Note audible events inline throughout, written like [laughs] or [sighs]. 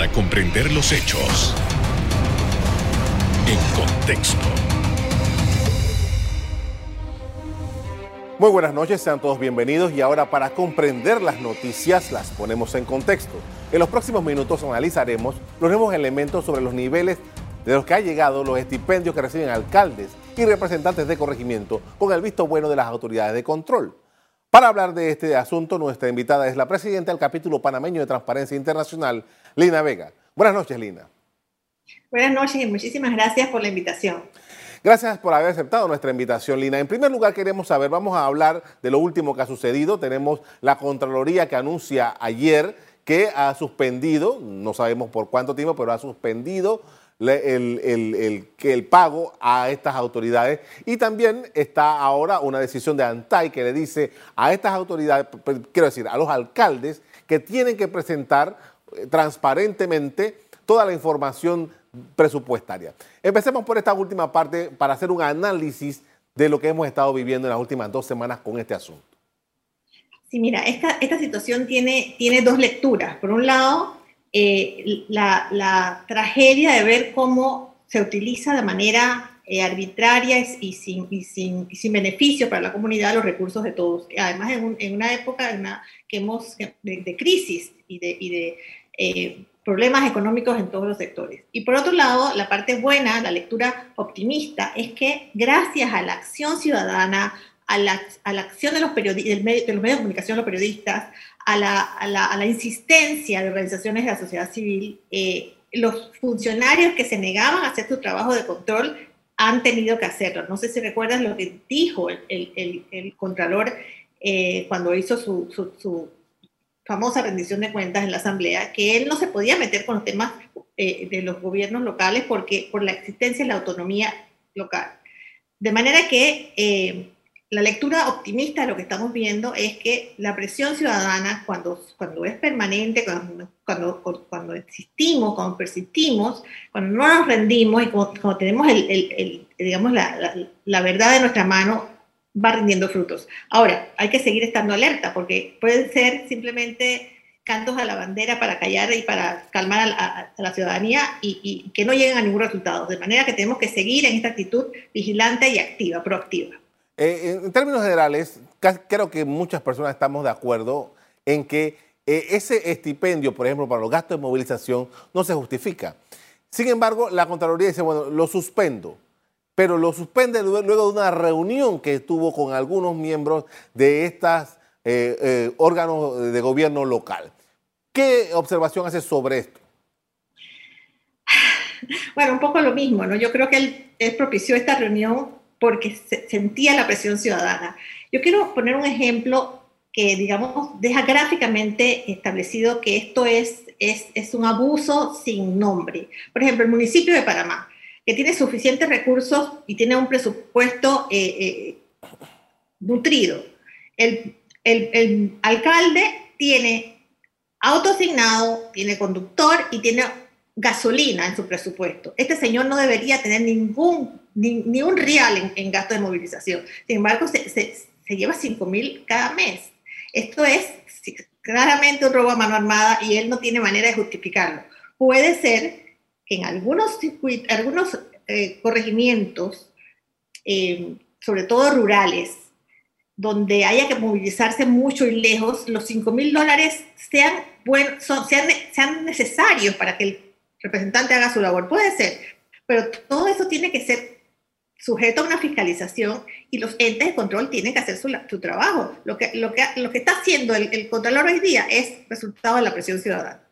para comprender los hechos en contexto. Muy buenas noches, sean todos bienvenidos y ahora para comprender las noticias las ponemos en contexto. En los próximos minutos analizaremos los nuevos elementos sobre los niveles de los que han llegado los estipendios que reciben alcaldes y representantes de corregimiento con el visto bueno de las autoridades de control. Para hablar de este asunto, nuestra invitada es la presidenta del capítulo panameño de Transparencia Internacional, Lina Vega. Buenas noches, Lina. Buenas noches y muchísimas gracias por la invitación. Gracias por haber aceptado nuestra invitación, Lina. En primer lugar, queremos saber, vamos a hablar de lo último que ha sucedido. Tenemos la Contraloría que anuncia ayer que ha suspendido, no sabemos por cuánto tiempo, pero ha suspendido el, que el pago a estas autoridades. Y también está ahora una decisión de ANTAI que le dice a estas autoridades, quiero decir, a los alcaldes, que tienen que presentar transparentemente toda la información presupuestaria. Empecemos por esta última parte para hacer un análisis de lo que hemos estado viviendo en las últimas dos semanas con este asunto. Sí, mira, esta, esta situación tiene, tiene dos lecturas. Por un lado, eh, la, tragedia de ver cómo se utiliza de manera eh, arbitraria y sin, sin, sin, beneficio para la comunidad los recursos de todos. Además, en, una época que hemos, de, crisis y de, y de eh, problemas económicos en todos los sectores. Y por otro lado, la parte buena, la lectura optimista, es que gracias a la acción ciudadana, a la, a la acción de los, de los medios de comunicación, los periodistas, a la, a la, a la insistencia de organizaciones de la sociedad civil, eh, los funcionarios que se negaban a hacer su trabajo de control han tenido que hacerlo. No sé si recuerdas lo que dijo el, el, el, Contralor eh, cuando hizo su, su, su, famosa rendición de cuentas en la Asamblea, que él no se podía meter con los temas eh, de los gobiernos locales porque por la existencia de la autonomía local. De manera que la lectura optimista de lo que estamos viendo es que la presión ciudadana, cuando, cuando es permanente, cuando, cuando, cuando existimos, cuando persistimos, cuando no nos rendimos y cuando, tenemos el, el, digamos, la, la, verdad de nuestra mano, va rindiendo frutos. Ahora, hay que seguir estando alerta porque pueden ser simplemente cantos a la bandera para callar y para calmar a, la ciudadanía y, y que no lleguen a ningún resultado. De manera que tenemos que seguir en esta actitud vigilante y activa, proactiva. Eh, en términos generales, creo que muchas personas estamos de acuerdo en que eh, ese estipendio, por ejemplo, para los gastos de movilización, no se justifica. Sin embargo, la Contraloría dice, bueno, lo suspendo, pero lo suspende luego de una reunión que tuvo con algunos miembros de estos eh, órganos de gobierno local. ¿Qué observación hace sobre esto? [sighs] Bueno, un poco lo mismo, ¿no? Yo creo que él, él propició esta reunión porque se sentía la presión ciudadana. Yo quiero poner un ejemplo que, digamos, deja gráficamente establecido que esto es, es, es un abuso sin nombre. Por ejemplo, el municipio de Panamá, que tiene suficientes recursos y tiene un presupuesto eh, eh, nutrido. El, alcalde tiene auto asignado, tiene conductor y tiene gasolina en su presupuesto. Este señor no debería tener ningún ni, un real en, gasto de movilización. Sin embargo, se, se, lleva 5 mil cada mes. Esto es claramente un robo a mano armada y él no tiene manera de justificarlo. Puede ser en algunos, algunos eh, corregimientos, eh, sobre todo rurales, donde haya que movilizarse mucho y lejos, los 5 mil dólares sean, sean, sean necesarios para que el representante haga su labor. Puede ser, pero todo eso tiene que ser sujeto a una fiscalización y los entes de control tienen que hacer su, trabajo. Lo que, lo, que, lo que está haciendo el, el hoy día es resultado de la presión ciudadana.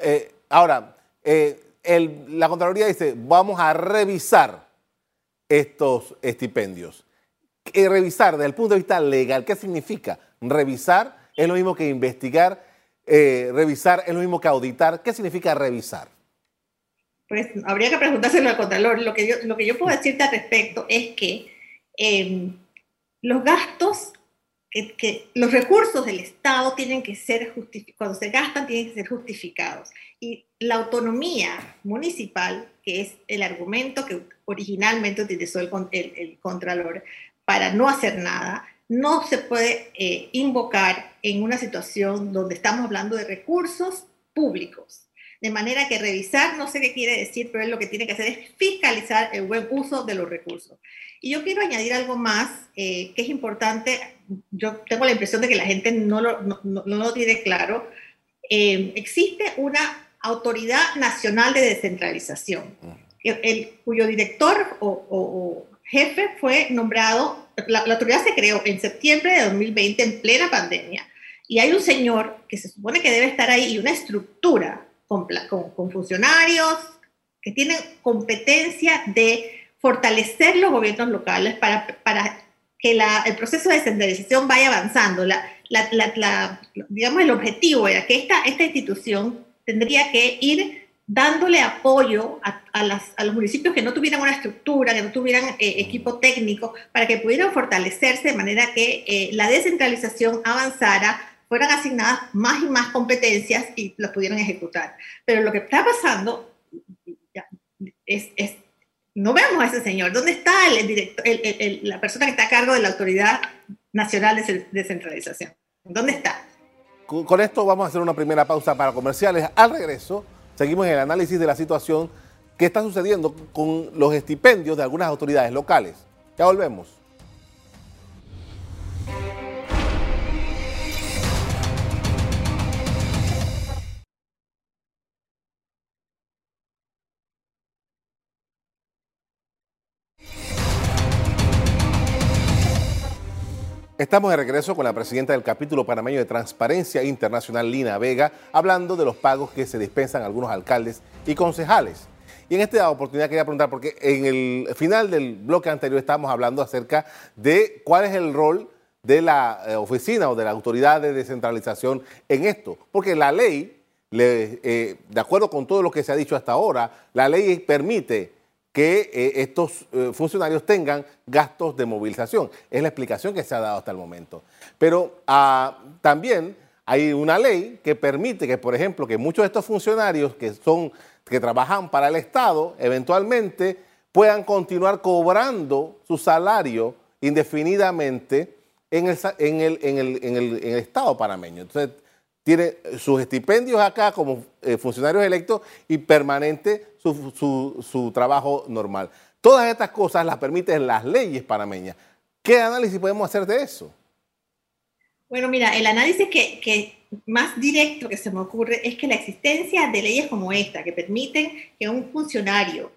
Eh, ahora, la Contraloría dice, vamos a revisar estos estipendios. Y revisar desde el punto de vista legal, ¿qué significa? Revisar es lo mismo que investigar, eh, revisar es lo mismo que auditar. ¿Qué significa revisar? pues habría que preguntárselo al Contralor. Lo que yo, lo que yo puedo decirte al respecto es que em, los gastos, que, los recursos del Estado tienen que ser justificados, cuando se gastan tienen que ser justificados. Y la autonomía municipal, que es el argumento que originalmente utilizó el, el, Contralor para no hacer nada, no se puede eh, invocar en una situación donde estamos hablando de recursos públicos de manera que revisar, no sé qué quiere decir, pero él lo que tiene que hacer es fiscalizar el buen uso de los recursos. Y yo quiero añadir algo más eh, que es importante. Yo tengo la impresión de que la gente no lo, no, lo tiene claro. Eh, existe una autoridad nacional de descentralización, el, cuyo director o, jefe fue nombrado, la, la autoridad se creó en septiembre de 2020 en plena pandemia. Y hay un señor que se supone que debe estar ahí y una estructura con, con, funcionarios que tienen competencia de fortalecer los gobiernos locales para, para que la, el proceso de descentralización vaya avanzando. La, la, digamos, el objetivo era que esta, esta institución tendría que ir dándole apoyo a, las, a, los municipios que no tuvieran una estructura, que no tuvieran eh, equipo técnico, para que pudieran fortalecerse de manera que eh, la descentralización avanzara fueran asignadas más y más competencias y las pudieran ejecutar. Pero lo que está pasando es, no vemos a ese señor. ¿Dónde está el, director, la persona que está a cargo de la Autoridad Nacional de Descentralización? ¿Dónde está? Con, con esto vamos a hacer una primera pausa para comerciales. Al regreso, seguimos en el análisis de la situación que está sucediendo con los estipendios de algunas autoridades locales. Ya volvemos. Estamos de regreso con la presidenta del capítulo panameño de Transparencia Internacional, Lina Vega, hablando de los pagos que se dispensan algunos alcaldes y concejales. Y en esta oportunidad quería preguntar, porque en el final del bloque anterior estábamos hablando acerca de cuál es el rol de la eh, oficina o de la autoridad de descentralización en esto. Porque la ley, eh, de acuerdo con todo lo que se ha dicho hasta ahora, la ley permite que eh, estos eh, funcionarios tengan gastos de movilización. Es la explicación que se ha dado hasta el momento. Pero ah, también hay una ley que permite que, por ejemplo, que muchos de estos funcionarios que son que trabajan para el Estado eventualmente puedan continuar cobrando su salario indefinidamente en el, en el, en el, en el, en el Estado panameño. Entonces, tiene sus estipendios acá como eh, funcionarios electos y permanente su, trabajo normal. Todas estas cosas las permiten las leyes panameñas. ¿Qué análisis podemos hacer de eso? Bueno, mira, el análisis que, más directo que se me ocurre es que la existencia de leyes como esta, que permiten que un funcionario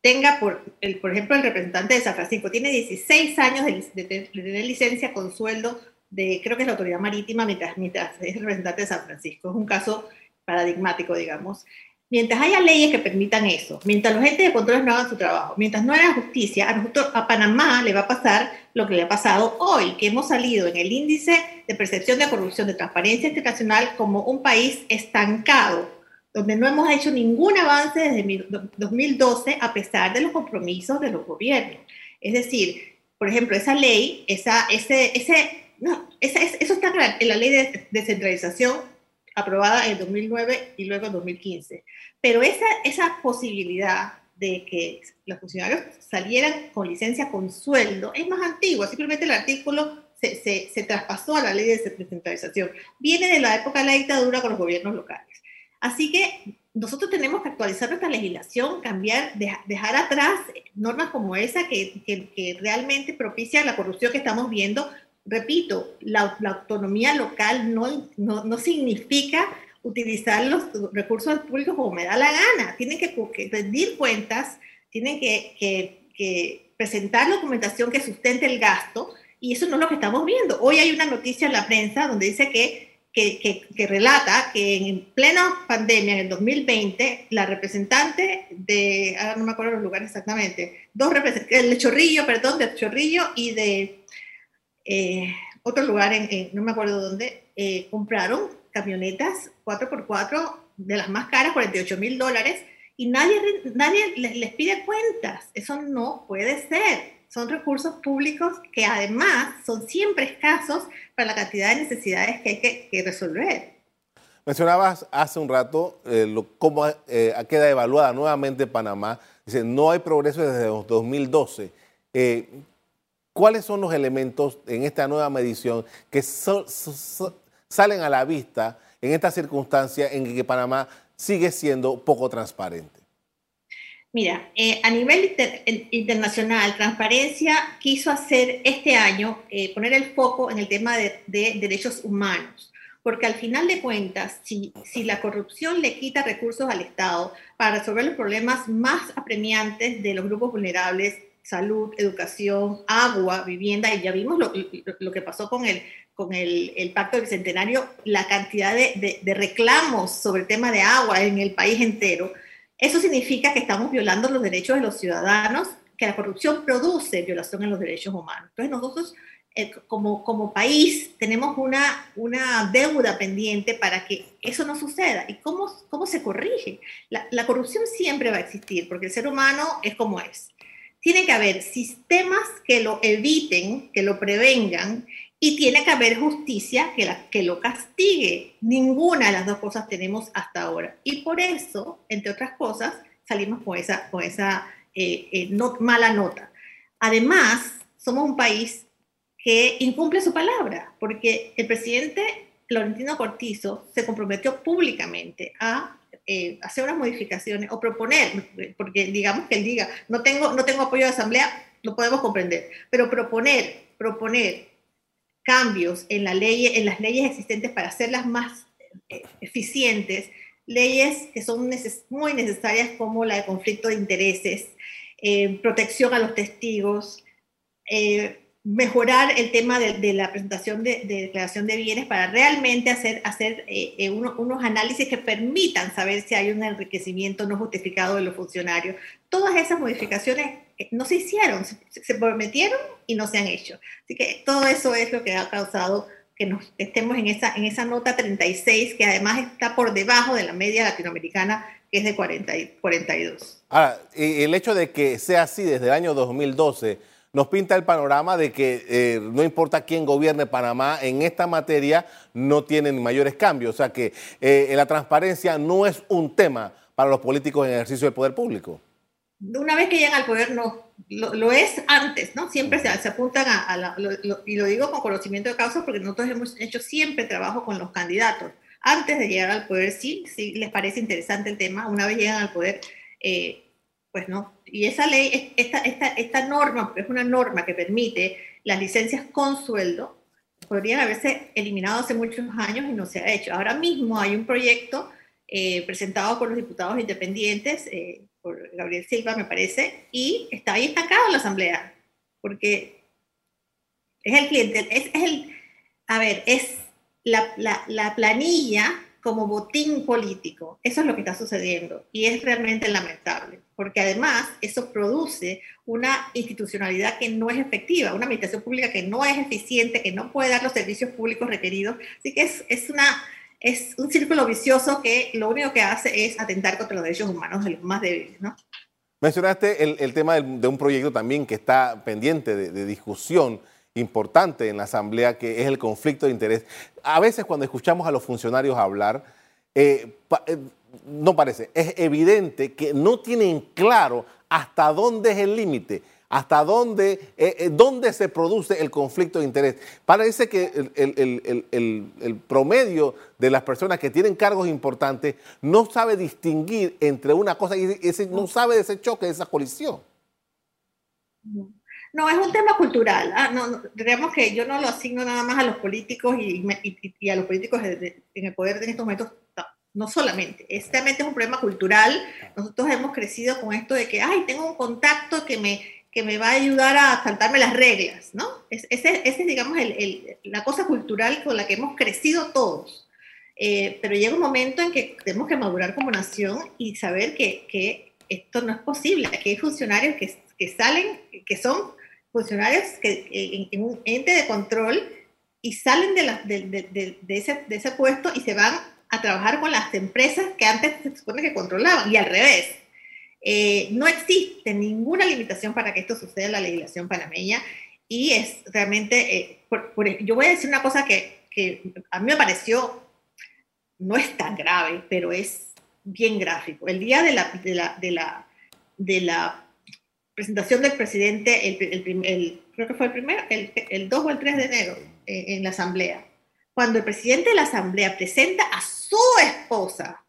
tenga, por, el, por ejemplo, el representante de San Francisco, tiene 16 años de, de tener licencia con sueldo de, creo que es la autoridad marítima, mientras, mientras es representante de San Francisco. Es un caso paradigmático, digamos. Mientras haya leyes que permitan eso, mientras los agentes de control no hagan su trabajo, mientras no haya justicia, a nosotros, a Panamá le va a pasar lo que le ha pasado hoy, que hemos salido en el índice de percepción de corrupción de transparencia internacional como un país estancado, donde no hemos hecho ningún avance desde 2012 a pesar de los compromisos de los gobiernos. Es decir, por ejemplo, esa ley, esa, ese, ese no, eso está en la ley de descentralización aprobada en 2009 y luego en 2015. Pero esa, esa posibilidad de que los funcionarios salieran con licencia con sueldo es más antigua. Simplemente el artículo se, se, traspasó a la ley de descentralización. Viene de la época de la dictadura con los gobiernos locales. Así que nosotros tenemos que actualizar nuestra legislación, cambiar, dejar atrás normas como esa que, que, realmente propician la corrupción que estamos viendo repito, la, autonomía local no, no, significa utilizar los recursos públicos como me da la gana. Tienen que, rendir cuentas, tienen que, presentar documentación que sustente el gasto y eso no es lo que estamos viendo. Hoy hay una noticia en la prensa donde dice que, que, relata que en plena pandemia, en el 2020, la representante de, ahora no me acuerdo los lugares exactamente, dos representantes, el Chorrillo, perdón, de Chorrillo y de eh, otro lugar, en, no me acuerdo dónde, eh, compraron camionetas 4x4 de las más caras, 48 mil dólares, y nadie, nadie les, pide cuentas. Eso no puede ser. Son recursos públicos que además son siempre escasos para la cantidad de necesidades que hay que, resolver. Mencionabas hace un rato eh, cómo eh, queda evaluada nuevamente Panamá. Dice, no hay progreso desde 2012. Eh, ¿Cuáles son los elementos en esta nueva medición que salen a la vista en esta circunstancia en que Panamá sigue siendo poco transparente? Mira, eh, a nivel internacional, Transparencia quiso hacer este año, eh, poner el foco en el tema de, derechos humanos, porque al final de cuentas, si, si, la corrupción le quita recursos al Estado para resolver los problemas más apremiantes de los grupos vulnerables, salud, educación, agua, vivienda, y ya vimos lo, que pasó con el, con el, Pacto del Bicentenario, la cantidad de, de reclamos sobre el tema de agua en el país entero, eso significa que estamos violando los derechos de los ciudadanos, que la corrupción produce violación en los derechos humanos. Entonces nosotros eh, como, como país tenemos una, una deuda pendiente para que eso no suceda. ¿Y cómo, cómo se corrige? La corrupción siempre va a existir porque el ser humano es como es. Tiene que haber sistemas que lo eviten, que lo prevengan y tiene que haber justicia que, la, que lo castigue. Ninguna de las dos cosas tenemos hasta ahora. Y por eso, entre otras cosas, salimos con esa, con esa eh, eh, mala nota. Además, somos un país que incumple su palabra, porque el presidente Florentino Cortizo se comprometió públicamente a eh, hacer unas modificaciones o proponer, porque digamos que él diga, no tengo, no tengo apoyo de asamblea, lo podemos comprender, pero proponer, proponer cambios en, la ley, en las leyes existentes para hacerlas más eh, eficientes, leyes que son muy necesarias como la de conflicto de intereses, eh, protección a los testigos, eh, mejorar el tema de, la presentación de, declaración de bienes para realmente hacer, hacer unos análisis que permitan saber si hay un enriquecimiento no justificado de los funcionarios. Todas esas modificaciones no se hicieron, se, prometieron y no se han hecho. Así que todo eso es lo que ha causado que nos estemos en esa, en esa nota 36, que además está por debajo de la media latinoamericana, que es de 40 42. Ahora, el hecho de que sea así desde el año 2012 nos pinta el panorama de que eh, no importa quién gobierne Panamá, en esta materia no tienen mayores cambios. O sea que eh, la transparencia no es un tema para los políticos en ejercicio del poder público una vez que llegan al poder, no, lo, es antes, ¿no? Siempre se, apuntan a, la, y lo digo con conocimiento de causa porque nosotros hemos hecho siempre trabajo con los candidatos. Antes de llegar al poder, sí, sí les parece interesante el tema, una vez llegan al poder, eh, pues no. Y esa ley, esta, esta, esta norma, es una norma que permite las licencias con sueldo, podrían haberse eliminado hace muchos años y no se ha hecho. Ahora mismo hay un proyecto eh, presentado por los diputados independientes, eh, por Gabriel Silva, me parece, y está ahí estancado en la Asamblea, porque es el cliente, es, el, a ver, es la, la, planilla como botín político. Eso es lo que está sucediendo y es realmente lamentable, porque además eso produce una institucionalidad que no es efectiva, una administración pública que no es eficiente, que no puede dar los servicios públicos requeridos. Así que es, es una es un círculo vicioso que lo único que hace es atentar contra los derechos humanos de los más débiles, ¿no? Mencionaste el, tema de, un proyecto también que está pendiente de, discusión importante en la Asamblea, que es el conflicto de interés. A veces cuando escuchamos a los funcionarios hablar, eh, eh, no parece, es evidente que no tienen claro hasta dónde es el límite hasta dónde, eh, dónde se produce el conflicto de interés. Parece que el, promedio de las personas que tienen cargos importantes no sabe distinguir entre una cosa y no sabe de ese choque, de esa colisión. No, es un tema cultural. Ah, no, que yo no lo asigno nada más a los políticos y, a los políticos en el poder en estos momentos. No, solamente, es realmente es un problema cultural. Nosotros hemos crecido con esto de que, ay, tengo un contacto que me, que me va a ayudar a saltarme las reglas, ¿no? ese, es, digamos, el, la cosa cultural con la que hemos crecido todos. Eh, pero llega un momento en que tenemos que madurar como nación y saber que, que esto no es posible. Aquí hay funcionarios que, que salen, que son funcionarios que, en, un ente de control y salen de, la, de, de, ese, de ese puesto y se van a trabajar con las empresas que antes se supone que controlaban y al revés. Eh, no existe ninguna limitación para que esto suceda en la legislación panameña y es realmente, eh, yo voy a decir una cosa que, que, a mí me pareció, no es tan grave, pero es bien gráfico. El día de la, de la, de la presentación del presidente, el, el, creo que fue el primero, el, el, 2 o el 3 de enero, eh, en la asamblea, cuando el presidente de la Asamblea presenta a su esposa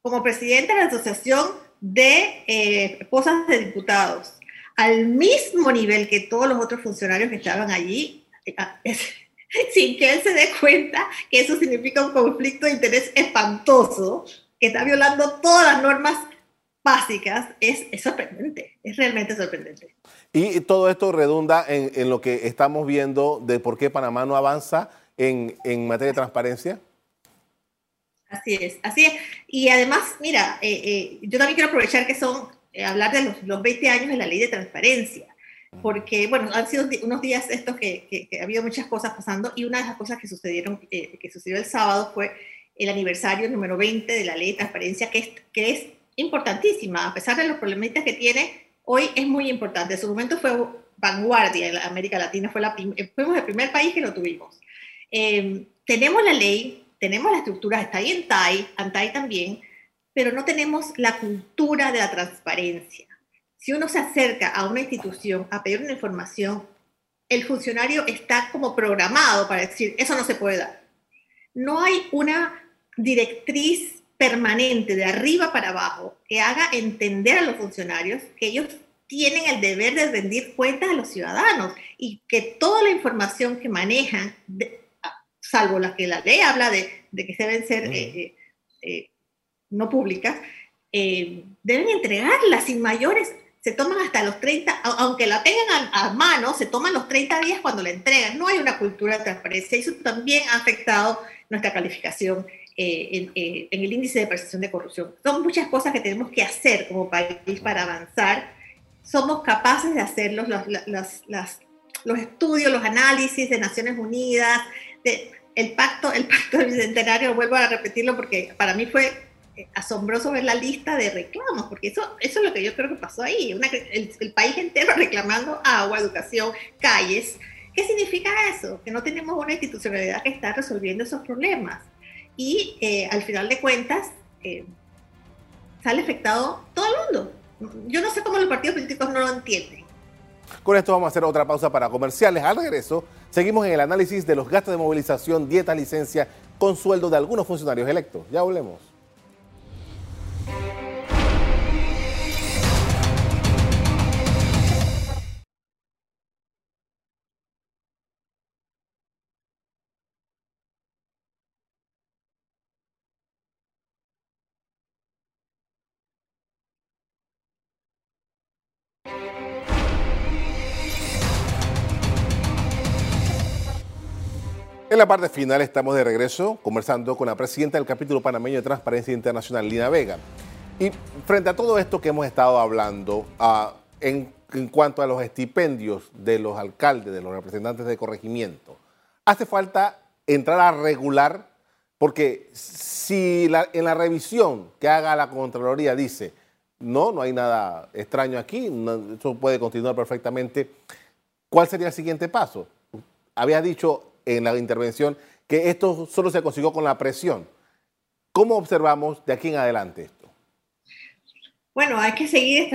como presidente de la Asociación de eh, Esposas de Diputados, al mismo nivel que todos los otros funcionarios que estaban allí, [laughs] sin que él se dé cuenta que eso significa un conflicto de interés espantoso, que está violando todas las normas básicas, es, sorprendente, es realmente sorprendente. Y todo esto redunda en, en, lo que estamos viendo de por qué Panamá no avanza en, en materia de transparencia. Así es, así es. Y además, mira, eh, eh, yo también quiero aprovechar que son, eh, hablar de los, los, 20 años de la ley de transparencia, porque, bueno, han sido unos días estos que, que, ha habido muchas cosas pasando y una de las cosas que sucedieron, que sucedió el sábado fue el aniversario número 20 de la ley de transparencia, que es, que es importantísima, a pesar de los problemitas que tiene, hoy es muy importante. En su momento fue vanguardia en América Latina, fue la, fuimos el primer país que lo tuvimos. tenemos la ley, tenemos la estructura, está ahí en TAI, ANTAI también, pero no tenemos la cultura de la transparencia. Si uno se acerca a una institución a pedir una información, el funcionario está como programado para decir, eso no se puede dar. No hay una directriz permanente de arriba para abajo que haga entender a los funcionarios que ellos tienen el deber de rendir cuentas a los ciudadanos y que toda la información que manejan salvo las que la ley habla de, que deben ser eh, eh, eh, no públicas, deben entregarlas sin mayores. Se toman hasta los 30, aunque la tengan a, mano, se toman los 30 días cuando la entregan. No hay una cultura de transparencia. Eso también ha afectado nuestra calificación en, el índice de percepción de corrupción. Son muchas cosas que tenemos que hacer como país para avanzar. Somos capaces de hacer los, los estudios, los análisis de Naciones Unidas, de, el pacto, el pacto del bicentenario, vuelvo a repetirlo porque para mí fue eh, asombroso ver la lista de reclamos, porque eso, eso es lo que yo creo que pasó ahí, el, país entero [laughs] reclamando agua, educación, calles. ¿Qué significa eso? Que no tenemos una institucionalidad que está resolviendo esos problemas. Y eh, al final de cuentas, eh, sale afectado todo el mundo. Yo no sé cómo los partidos políticos no lo entienden. Con esto vamos a hacer otra pausa para comerciales. Al regreso, seguimos en el análisis de los gastos de movilización, dieta, licencia con sueldo de algunos funcionarios electos. Ya hablemos. En la parte final estamos de regreso conversando con la presidenta del capítulo panameño de Transparencia Internacional, Lina Vega. Y frente a todo esto que hemos estado hablando, ah, en, cuanto a los estipendios de los alcaldes, de los representantes de corregimiento, hace falta entrar a regular, porque si en la revisión que haga la Contraloría dice, no, no hay nada extraño aquí, eso puede continuar perfectamente, ¿cuál sería el siguiente paso? Había dicho en la intervención que esto solo se consiguió con la presión. ¿Cómo observamos de aquí en adelante esto? Bueno, hay que seguir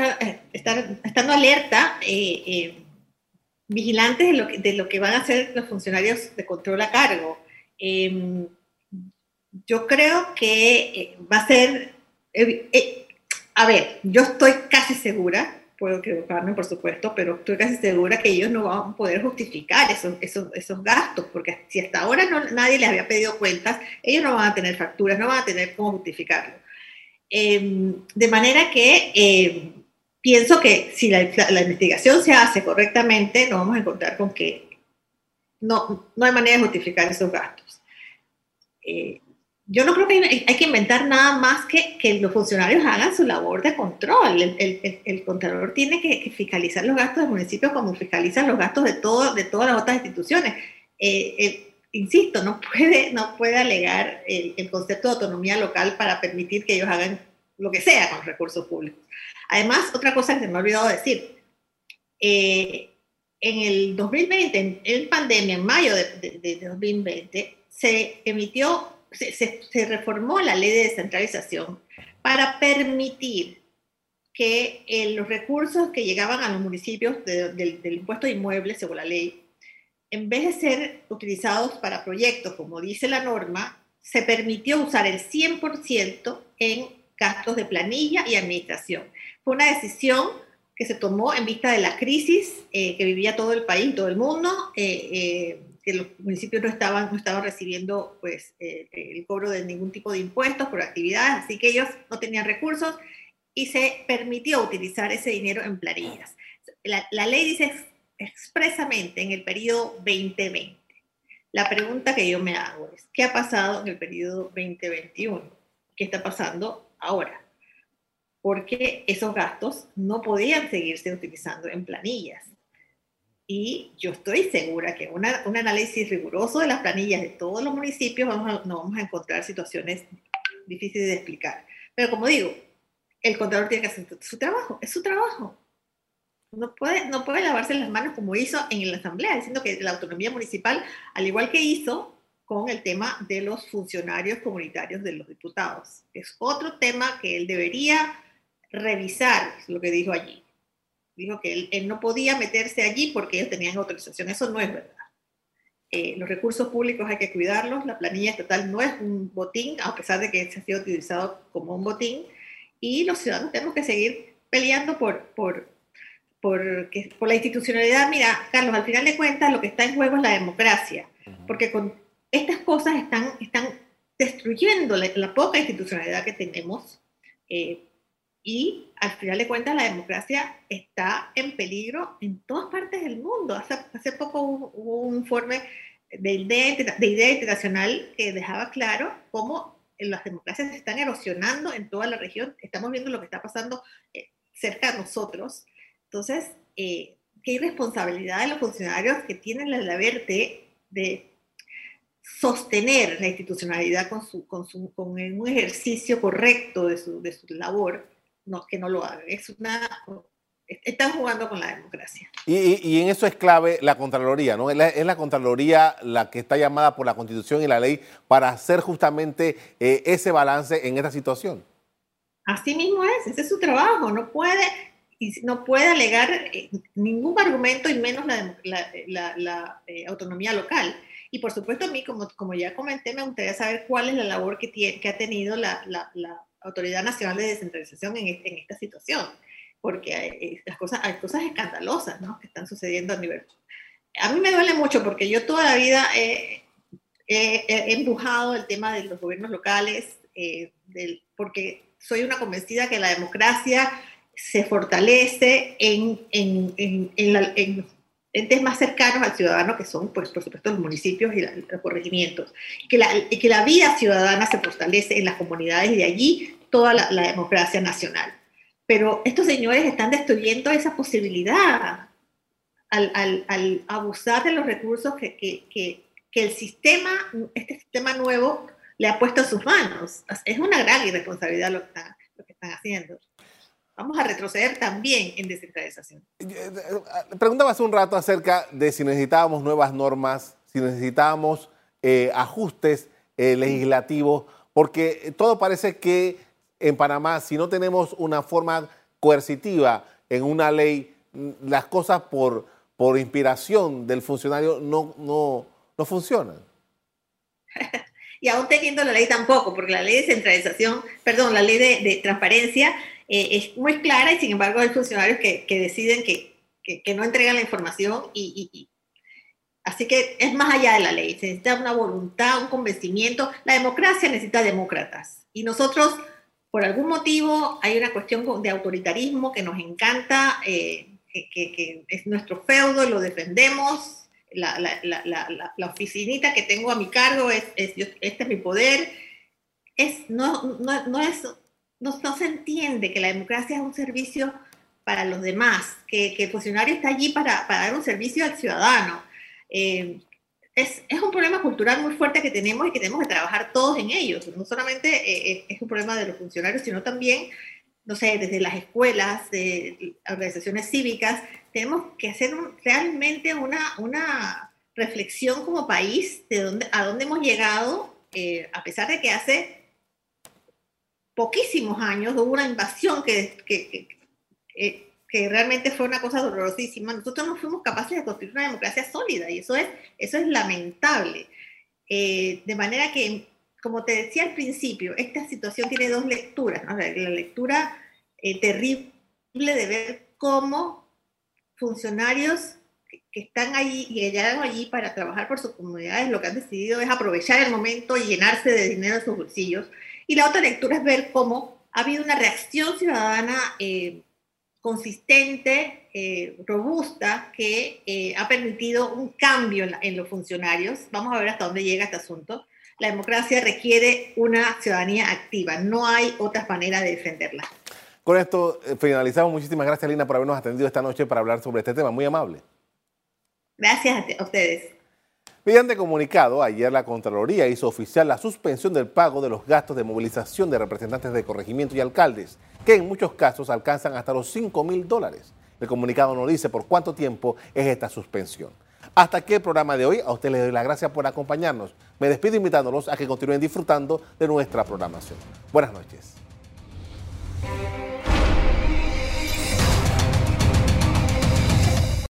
estando alerta, eh, eh, vigilantes de lo, que, de lo, que, van a hacer los funcionarios de control a cargo. Em, yo creo que eh, va a ser, a ver, yo estoy casi segura puedo equivocarme, por supuesto, pero estoy casi segura que ellos no van a poder justificar esos, esos, esos gastos, porque si hasta ahora no, nadie les había pedido cuentas, ellos no van a tener facturas, no van a tener cómo justificarlo. Em, de manera que em, pienso que si la, la, investigación se hace correctamente, nos vamos a encontrar con que no, no hay manera de justificar esos gastos. Eh, yo no creo que hay, que inventar nada más que que los funcionarios hagan su labor de control. El, el, el contador tiene que, fiscalizar los gastos del municipio como fiscalizan los gastos de, todo, de todas las otras instituciones. Eh, insisto, no puede, no puede alegar el, concepto de autonomía local para permitir que ellos hagan lo que sea con recursos públicos. Además, otra cosa que se me ha olvidado decir, eh, en el 2020, en, pandemia, en mayo de, de 2020, se emitió se, reformó la ley de descentralización para permitir que eh, los recursos que llegaban a los municipios del impuesto de inmuebles, según la ley, en vez de ser utilizados para proyectos, como dice la norma, se permitió usar el 100% en gastos de planilla y administración. Fue una decisión que se tomó en vista de la crisis eh, que vivía todo el país, todo el mundo, eh, que los municipios no estaban, no estaban recibiendo pues, el cobro de ningún tipo de impuestos por actividades, así que ellos no tenían recursos y se permitió utilizar ese dinero en planillas. La, la ley dice expresamente en el periodo 2020. La pregunta que yo me hago es, ¿qué ha pasado en el periodo 2021? ¿Qué está pasando ahora? porque esos gastos no podían seguirse utilizando en planillas. Y yo estoy segura que una, un análisis riguroso de las planillas de todos los municipios vamos no vamos a encontrar situaciones difíciles de explicar. Pero como digo, el contador tiene que hacer su trabajo, es su trabajo. No puede, no puede lavarse las manos como hizo en la asamblea, diciendo que la autonomía municipal, al igual que hizo con el tema de los funcionarios comunitarios de los diputados. Es otro tema que él debería revisar lo que dijo allí. Dijo que él, no podía meterse allí porque ellos tenían autorización. Eso no es verdad. Eh, los recursos públicos hay que cuidarlos. La planilla estatal no es un botín, a pesar de que se ha sido utilizado como un botín. Y los ciudadanos tenemos que seguir peleando por, por, por, por la institucionalidad. Mira, Carlos, al final de cuentas lo que está en juego es la democracia. Porque con estas cosas están, están destruyendo la, poca institucionalidad que tenemos. Eh, y al final de cuentas la democracia está en peligro en todas partes del mundo. Hace, hace poco hubo, un informe de idea, de idea internacional que dejaba claro cómo las democracias se están erosionando en toda la región. Estamos viendo lo que está pasando eh, cerca de nosotros. Entonces, eh, qué irresponsabilidad de los funcionarios que tienen deber de, de sostener la institucionalidad con, su, con, su, con un ejercicio correcto de su, de su labor no, que no lo hagan. Es una, están jugando con la democracia. Y, y, en eso es clave la Contraloría, ¿no? Es la, es la, Contraloría la que está llamada por la Constitución y la ley para hacer justamente eh, ese balance en esta situación. Así mismo es, ese es su trabajo, no puede, no puede alegar eh, ningún argumento y menos la, la, la eh, autonomía local. Y por supuesto a mí, como, como ya comenté, me gustaría saber cuál es la labor que, tiene, que ha tenido la, Autoridad Nacional de Descentralización en, en esta situación, porque hay, las cosas, hay cosas escandalosas ¿no? que están sucediendo a nivel... A mí me duele mucho porque yo toda la vida he, he, empujado el tema de los gobiernos locales, eh, del, porque soy una convencida que la democracia se fortalece en, en, en, en entes más cercanos al ciudadano, que son, pues, por supuesto, los municipios y los corregimientos, y que, la, que la vida ciudadana se fortalece en las comunidades y de allí toda la, democracia nacional. Pero estos señores están destruyendo esa posibilidad al, al, al abusar de los recursos que, que, que, que, el sistema, este sistema nuevo, le ha puesto en sus manos. Es una gran irresponsabilidad lo que lo que están haciendo vamos a retroceder también en descentralización. Eh, eh, preguntaba hace un rato acerca de si necesitábamos nuevas normas, si necesitábamos eh, ajustes legislativos, porque todo parece que en Panamá, si no tenemos una forma coercitiva en una ley, mm, las cosas por, por inspiración del funcionario no, no, no funcionan. [laughs] y aún teniendo la ley tampoco, porque la ley de centralización, perdón, la ley de, de transparencia eh, es muy clara y sin embargo hay funcionarios que, que deciden que, que, no entregan la información y, así que es más allá de la ley, se necesita una voluntad, un convencimiento, la democracia necesita demócratas. Y nosotros por algún motivo hay una cuestión de autoritarismo que nos encanta, eh, que, es nuestro feudo, lo defendemos, la, la, la, la, oficinita que tengo a mi cargo es, es este es mi poder, es, no, no, no es no, se entiende que la democracia es un servicio para los demás, que, el funcionario está allí para, dar un servicio al ciudadano. Eh, es, un problema cultural muy fuerte que tenemos y que tenemos que trabajar todos en ellos. No solamente eh, eh, es un problema de los funcionarios, sino también, no sé, desde las escuelas, de organizaciones cívicas, tenemos que hacer realmente una, una reflexión como país de dónde, a dónde hemos llegado, a pesar de que hace poquísimos años hubo una invasión que, que, que realmente fue una cosa dolorosísima, nosotros no fuimos capaces de construir una democracia sólida y eso es, eso es lamentable. Eh, de manera que, como te decía al principio, esta situación tiene dos lecturas. La, lectura eh, terrible de ver cómo funcionarios que están allí y que llegaron allí para trabajar por sus comunidades, lo que han decidido es aprovechar el momento y llenarse de dinero en sus bolsillos. Y la otra lectura es ver cómo ha habido una reacción ciudadana eh, consistente, eh, robusta, que eh, ha permitido un cambio en, los funcionarios. Vamos a ver hasta dónde llega este asunto. La democracia requiere una ciudadanía activa, no hay otra manera de defenderla. Con esto finalizamos. Muchísimas gracias, Lina, por habernos atendido esta noche para hablar sobre este tema. Muy amable. Gracias a, ustedes. Mediante comunicado, ayer la Contraloría hizo oficial la suspensión del pago de los gastos de movilización de representantes de corregimiento y alcaldes, que en muchos casos alcanzan hasta los 5 mil dólares. El comunicado no dice por cuánto tiempo es esta suspensión. Hasta aquí el programa de hoy. A ustedes les doy las gracias por acompañarnos. Me despido invitándolos a que continúen disfrutando de nuestra programación. Buenas noches.